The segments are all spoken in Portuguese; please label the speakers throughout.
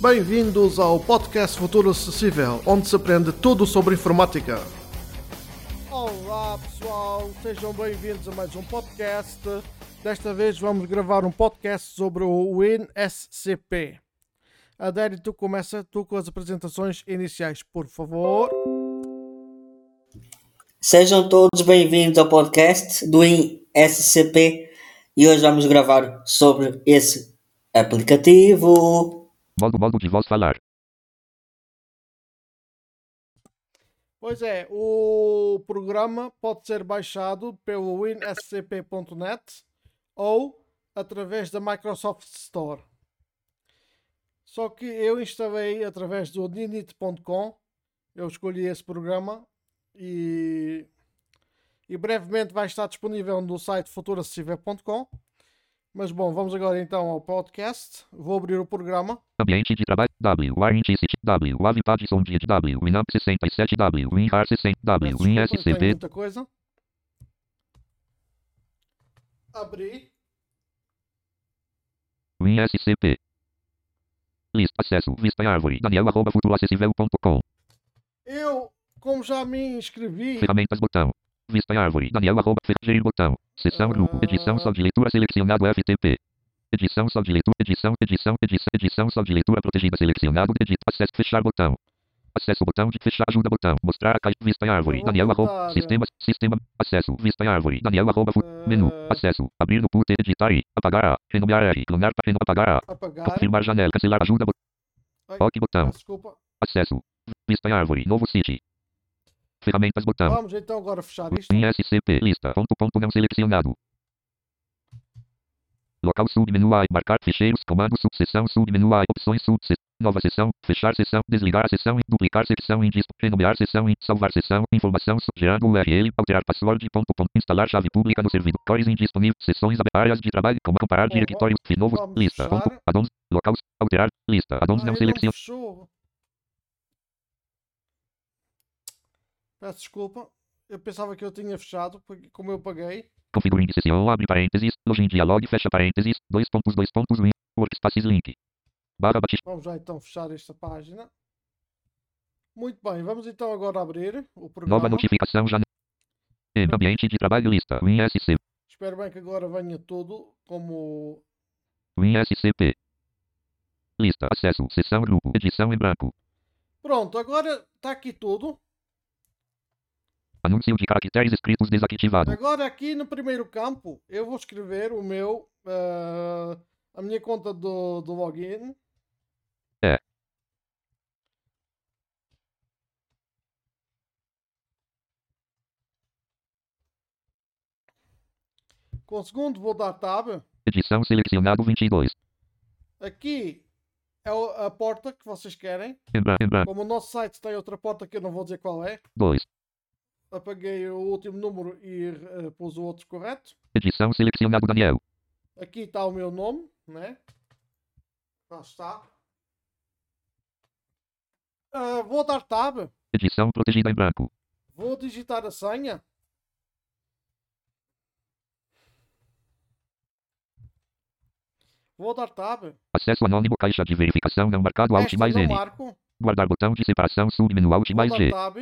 Speaker 1: Bem-vindos ao podcast Futuro Acessível, onde se aprende tudo sobre informática. Olá pessoal, sejam bem-vindos a mais um podcast. Desta vez vamos gravar um podcast sobre o WinSCP. Adério, tu começa tu com as apresentações iniciais, por favor.
Speaker 2: Sejam todos bem-vindos ao podcast do INSCP e hoje vamos gravar sobre esse aplicativo.
Speaker 3: Modo, modo de voz falar.
Speaker 1: Pois é, o programa pode ser baixado pelo winscp.net ou através da Microsoft Store. Só que eu instalei através do ninit.com, eu escolhi esse programa e, e brevemente vai estar disponível no site futuracessível.com. Mas bom, vamos agora então ao podcast. Vou abrir o programa.
Speaker 3: Ambiente de trabalho W, Warranty W, Avipad Sondia W, Winamp 67 W, WinRAR 60 W,
Speaker 1: Peço desculpa, tem
Speaker 3: WinSCP
Speaker 1: muita coisa. Abri.
Speaker 3: WinSCP. Lista, acesso, vista árvore, daniel arroba futuroacessível.com.
Speaker 1: Eu, como já me inscrevi,
Speaker 3: Ferramentas botão. Vista e árvore, daniel arroba gerir botão. Seção grupo, edição só de leitura selecionado FTP. Edição só de leitura, edição, edição, edição, edição só de leitura protegida selecionado, edito, acesso, fechar botão. Acesso botão de fechar ajuda botão. Mostrar a caixa, vista e árvore, daniel arroba,
Speaker 1: botar,
Speaker 3: sistema, acesso, vista e árvore, daniel arroba, fu- menu, acesso, abrir no put, editar I, apagar A, renomear R, clonar, reno, apagar A,
Speaker 1: apagar.
Speaker 3: confirmar janela, cancelar ajuda, botão. Ok botão.
Speaker 1: Desculpa.
Speaker 3: Acesso. Vista e árvore. Novo City. Ferramentas botão.
Speaker 1: Vamos então agora fechar isto.
Speaker 3: Em SCP. Lista. Ponto ponto não selecionado. Local submenu A. Marcar ficheiros. Comando subseção submenu A. Opções subseção. Nova seção. Fechar seção. Desligar a seção. Duplicar secção. Em disco. Renomear seção. Em salvar seção. Informação. Gerando URL. Alterar password. Ponto ponto. Instalar chave pública no servidor. Cores indisponível. Seções. ab- Áreas de trabalho. Como comparar
Speaker 1: Bom,
Speaker 3: diretórios. Fi- Novo.
Speaker 1: vamos
Speaker 3: Lista. Ponto. Addons. Local. Alterar. Lista. Addons
Speaker 1: Ai,
Speaker 3: não
Speaker 1: não
Speaker 3: selecionado.
Speaker 1: fechou. Peço desculpa. Eu pensava que eu tinha fechado, porque como eu paguei.
Speaker 3: Configuring sessão, abre parênteses, login dialog, fecha parênteses, dois pontos, dois pontos, win, workspaces link. Barra batis,
Speaker 1: Vamos já então fechar esta página. Muito bem, vamos então agora abrir o programa.
Speaker 3: nova notificação já. Ambiente de trabalho lista, WinSC,
Speaker 1: Espero bem que agora venha tudo como.
Speaker 3: WinSCP. Lista, acesso, seção grupo, edição em branco.
Speaker 1: Pronto, agora está aqui tudo.
Speaker 3: Anúncio de caracteres escritos desativado.
Speaker 1: Agora aqui no primeiro campo eu vou escrever o meu. eh, a minha conta do, do login.
Speaker 3: É.
Speaker 1: Com o segundo vou dar tab.
Speaker 3: Edição selecionado 22.
Speaker 1: Aqui é a porta que vocês querem. Como o nosso site tem outra porta que eu não vou dizer qual é,
Speaker 3: 2.
Speaker 1: Apaguei o último número e eh, pus o outro correto.
Speaker 3: Edição selecionado Daniel.
Speaker 1: Aqui está o meu nome, né? Lá está. Ah, vou dar tab.
Speaker 3: Edição protegida em branco.
Speaker 1: Vou digitar a senha. Vou dar tab.
Speaker 3: Acesso anônimo, caixa de verificação não marcado, Alt mais N.
Speaker 1: marco.
Speaker 3: Guardar botão de separação, submenu Alt mais G.
Speaker 1: tab.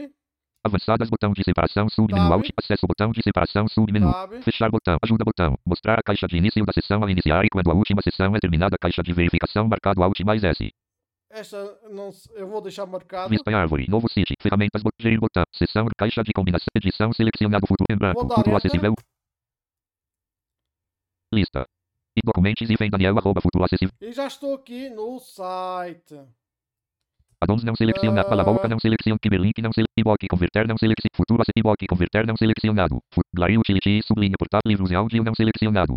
Speaker 3: Avançadas, botão de separação, submenu. Alt, acesso, botão de separação, submenu.
Speaker 1: Tab.
Speaker 3: Fechar botão, ajuda botão, mostrar a caixa de início da sessão ao iniciar e quando a última sessão é terminada, caixa de verificação marcado Alt mais S.
Speaker 1: Esta não, eu vou deixar marcado.
Speaker 3: Vista árvore, novo City, ferramentas, gerir botão, sessão, caixa de combinação, edição, selecionado futuro em branco, futuro acessível. Lista. E documentos e vem Daniel arroba futuro acessível.
Speaker 1: E já estou aqui no site.
Speaker 3: Addons não selecionado,
Speaker 1: Ah.
Speaker 3: Balaboca não selecionado, Cyberlink não selecionado, Iboc converter não selecionado, futuro Iboc converter não selecionado, Glary Utility sublinha portal, livros e áudio não selecionado.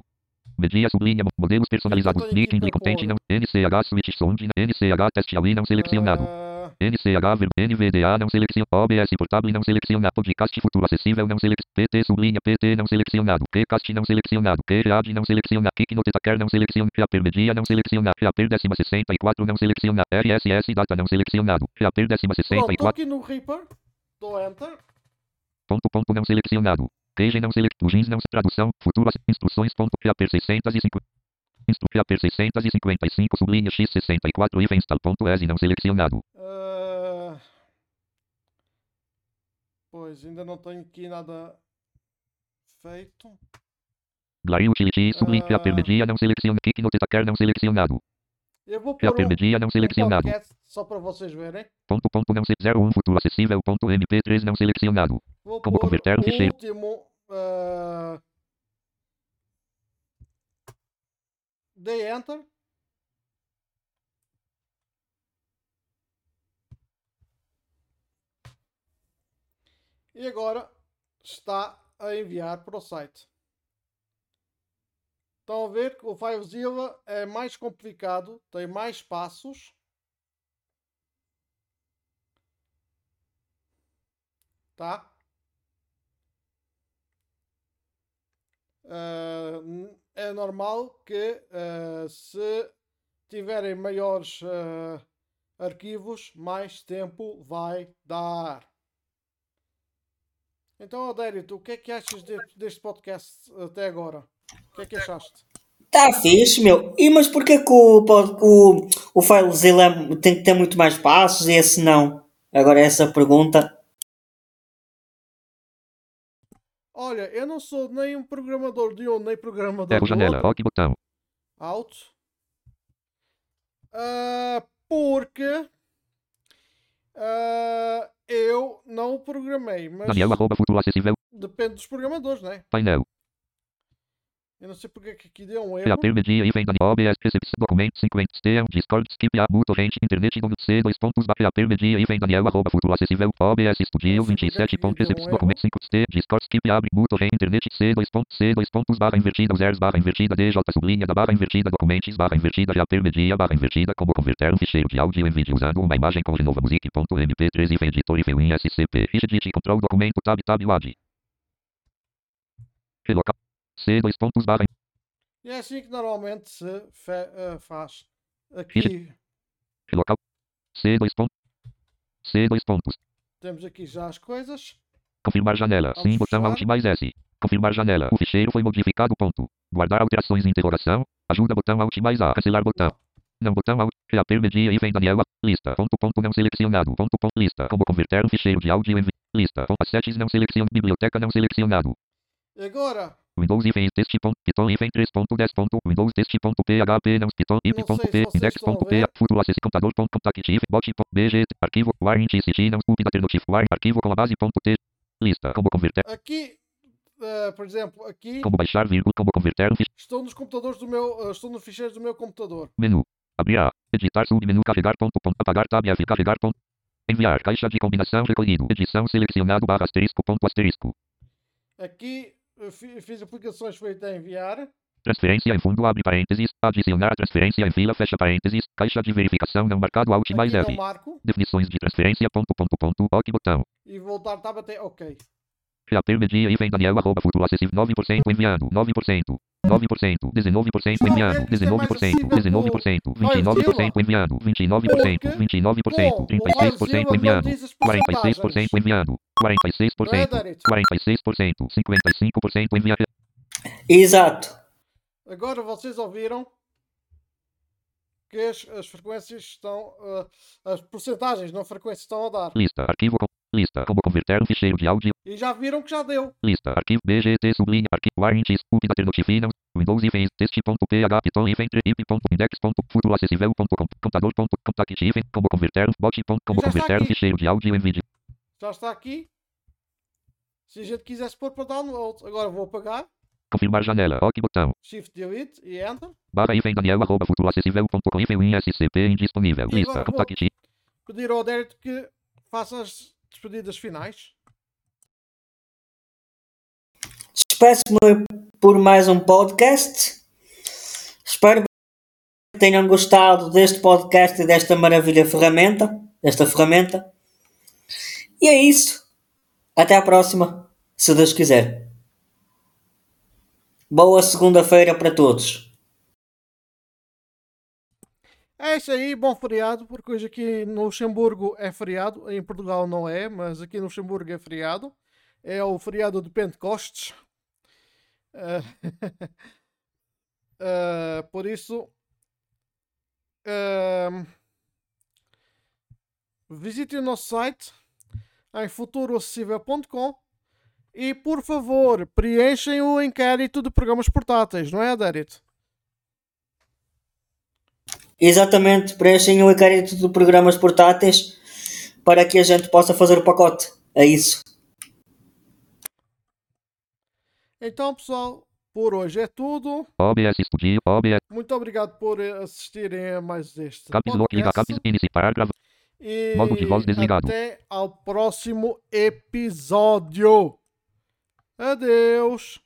Speaker 3: Media sublinha mo- modelos personalizados,
Speaker 1: aqui
Speaker 3: Nick
Speaker 1: para
Speaker 3: Content não, NCH Switch Sound, NCH Test Ali não selecionado. NCH ver- NVDA não selecionado. OBS portátil não selecionado. Podcast futuro acessível não selecionado. PT sublinha PT não selecionado. Kcast não selecionado. QRAD não selecionado. Kiknotetaker não selecionado. Reaper Media não selecionado. Reaper décima 64 não selecionado. RSS Data não selecionado. Décima
Speaker 1: pronto, estou
Speaker 3: 64.
Speaker 1: aqui no Reaper. Dou Enter.
Speaker 3: Ponto ponto não selecionado. Cage não select. Plugins não tradução. Futuro ace- instruções ponto. Reaper 650. Instru PAP 655 sublinha X64 if install.exe não selecionado.
Speaker 1: Pois, ainda não tenho aqui nada feito.
Speaker 3: Glary Utility sublinha PAP
Speaker 1: Ah.
Speaker 3: media não seleciona Kick no Tetaker não selecionado.
Speaker 1: Eu vou pôr um,
Speaker 3: não
Speaker 1: um
Speaker 3: selecionado.
Speaker 1: podcast só para vocês verem.
Speaker 3: Ponto ponto não se 01 futuro acessível ponto MP3 não selecionado.
Speaker 1: Vou
Speaker 3: Como converter um
Speaker 1: o
Speaker 3: ficheiro.
Speaker 1: último. ah, Dei Enter. E agora está a enviar para o site. Estão a ver que o FileZilla é mais complicado, tem mais passos. Tá? N- é normal que ah, se tiverem maiores ah, arquivos, mais tempo vai dar. Então, Adérito, o que é que achas de- deste podcast até agora? O que é que achaste?
Speaker 2: Tá fixe, meu. E mas porquê que o, o, o FileZilla é- tem que ter muito mais passos e esse não? Agora essa pergunta.
Speaker 1: Olha, eu não sou nem um programador de um, nem programador
Speaker 3: Erro
Speaker 1: do
Speaker 3: janela.
Speaker 1: outro.
Speaker 3: OK botão.
Speaker 1: Out. Ah, porque ah, eu não programei, mas
Speaker 3: Daniel arroba futuro acessível.
Speaker 1: depende dos programadores, né?
Speaker 3: Painel.
Speaker 1: Eu não sei porque que aqui deu um erro.
Speaker 3: PAP media e vem Daniel OBS Receipts documento 50 TM Discord Skip A Muto Gente Internet no C dois pontos PAP media e vem Daniel arroba futuro acessível OBS Studio
Speaker 1: Não sei porque
Speaker 3: 27
Speaker 1: que
Speaker 3: ponto
Speaker 1: deu um
Speaker 3: Receipts
Speaker 1: erro.
Speaker 3: documento 5 T Discord Skip abre Muto Gente Internet C dois pontos C dois pontos barra invertida users barra invertida DJ sublinha da barra invertida documentos barra invertida PAP media barra invertida como converter um ficheiro de áudio em vídeo usando uma imagem com Genova Music ponto MP3 e vem editor e vem em SCP Edit control documento tab tab WAD Relocal C dois pontos barra
Speaker 1: E é assim que normalmente se fe- ah, faz. Aqui
Speaker 3: Relocal C dois pontos C dois pontos
Speaker 1: temos aqui já as coisas.
Speaker 3: Confirmar janela.
Speaker 1: Vamos
Speaker 3: Sim, botão. Alt mais S. Confirmar janela. O ficheiro foi modificado. Ponto. Guardar alterações interrogação. Ajuda botão Alt mais A. Cancelar botão. Não botão Alt. Reaper media e vem Daniela. Lista. Ponto ponto não selecionado. Ponto ponto lista. Como converter um ficheiro de áudio em lista. Ponto assets não selecionado. Biblioteca não selecionado.
Speaker 1: E agora,
Speaker 3: Windows e vem teste ponto Python e vem 3.10 ponto Windows teste ponto PHP não Python
Speaker 1: Não
Speaker 3: ponto P
Speaker 1: se vocês
Speaker 3: index
Speaker 1: estão a
Speaker 3: ponto P
Speaker 1: ver.
Speaker 3: futuro acesse computador ponto contactive bot BG arquivo warrant city não copy alternative war arquivo com a base ponto T lista como converter
Speaker 1: aqui, ah, por exemplo, aqui
Speaker 3: como baixar vírgula como converter
Speaker 1: estou nos computadores do meu, ah, estou nos ficheiros do meu computador.
Speaker 3: Menu. Abrir A. Editar submenu carregar ponto ponto apagar tab F carregar ponto. Enviar caixa de combinação recolhido. Edição selecionado barra asterisco ponto asterisco.
Speaker 1: Aqui fiz aplicações feitas a enviar.
Speaker 3: Transferência em fundo abre parênteses. Adicionar transferência em fila fecha parênteses. Caixa de verificação não marcado Alt mais F. Definições de transferência ponto ponto ponto. OK botão.
Speaker 1: e voltar tab até OK.
Speaker 3: Reaper media e vem Daniel arroba futuro acessível 9% enviando. 9%. 9%. 19%
Speaker 1: Está a ver
Speaker 3: enviando.
Speaker 1: que isto é mais
Speaker 3: 19%.
Speaker 1: acessível
Speaker 3: 19%.
Speaker 1: que o FileZilla.
Speaker 3: 29% enviando. 29%.
Speaker 1: Porque
Speaker 3: 29%.
Speaker 1: com o
Speaker 3: 36%
Speaker 1: FileZilla não
Speaker 3: enviando.
Speaker 1: diz as
Speaker 3: 46%
Speaker 1: porcentagens.
Speaker 3: Enviado. 46%.
Speaker 1: Não é, Darit?
Speaker 3: 46%. 55% enviado.
Speaker 2: Exato.
Speaker 1: Agora vocês ouviram que as, as frequências estão. ah, as porcentagens na frequência estão a dar.
Speaker 3: Lista. Arquivo com. Lista. Como converter um ficheiro de áudio.
Speaker 1: E já viram que já deu.
Speaker 3: Lista. Arquivo BGT sublinha. Arquivo warranties. UP da Ternotif não. Windows e vem. Teste.ph. Python e vem. IP. Index. Futuro acessível. Ponto, com- computador. Ponto, contactive. Como converter. Bot. Ponto, como converter um ficheiro de áudio em vídeo.
Speaker 1: Já está aqui. Se a gente quisesse pôr para download, agora vou apagar.
Speaker 3: Confirmar janela. OK botão.
Speaker 1: Shift Delete e Enter.
Speaker 3: Barra e vem Daniel arroba futuro acessível.com e vem em SCP indisponível.
Speaker 1: E
Speaker 3: Lista. Contactive.
Speaker 1: Pedir ao Derek que faça as despedidas finais.
Speaker 2: Despeço-me por mais um podcast. Espero que tenham gostado deste podcast e desta maravilha ferramenta. Desta ferramenta. E é isso. Até à próxima, se Deus quiser. Boa segunda-feira para todos.
Speaker 1: É isso aí, bom feriado, porque hoje aqui no Luxemburgo é feriado, em Portugal não é, mas aqui no Luxemburgo é feriado. É o feriado de Pentecostes. Eh, Uh, por isso, uh, visite o nosso site em futuroacessível.com e, por favor, preenchem o inquérito de programas portáteis, não é, Adérito?
Speaker 2: Exatamente, preenchem o inquérito de programas portáteis para que a gente possa fazer o pacote. É isso.
Speaker 1: Então, pessoal, por hoje é tudo.
Speaker 3: OBS Studio, OBS.
Speaker 1: Muito obrigado por assistirem a mais este
Speaker 3: Caps Lock, caps.
Speaker 1: E
Speaker 3: Modo de voz desligado.
Speaker 1: até ao próximo episódio. Adeus.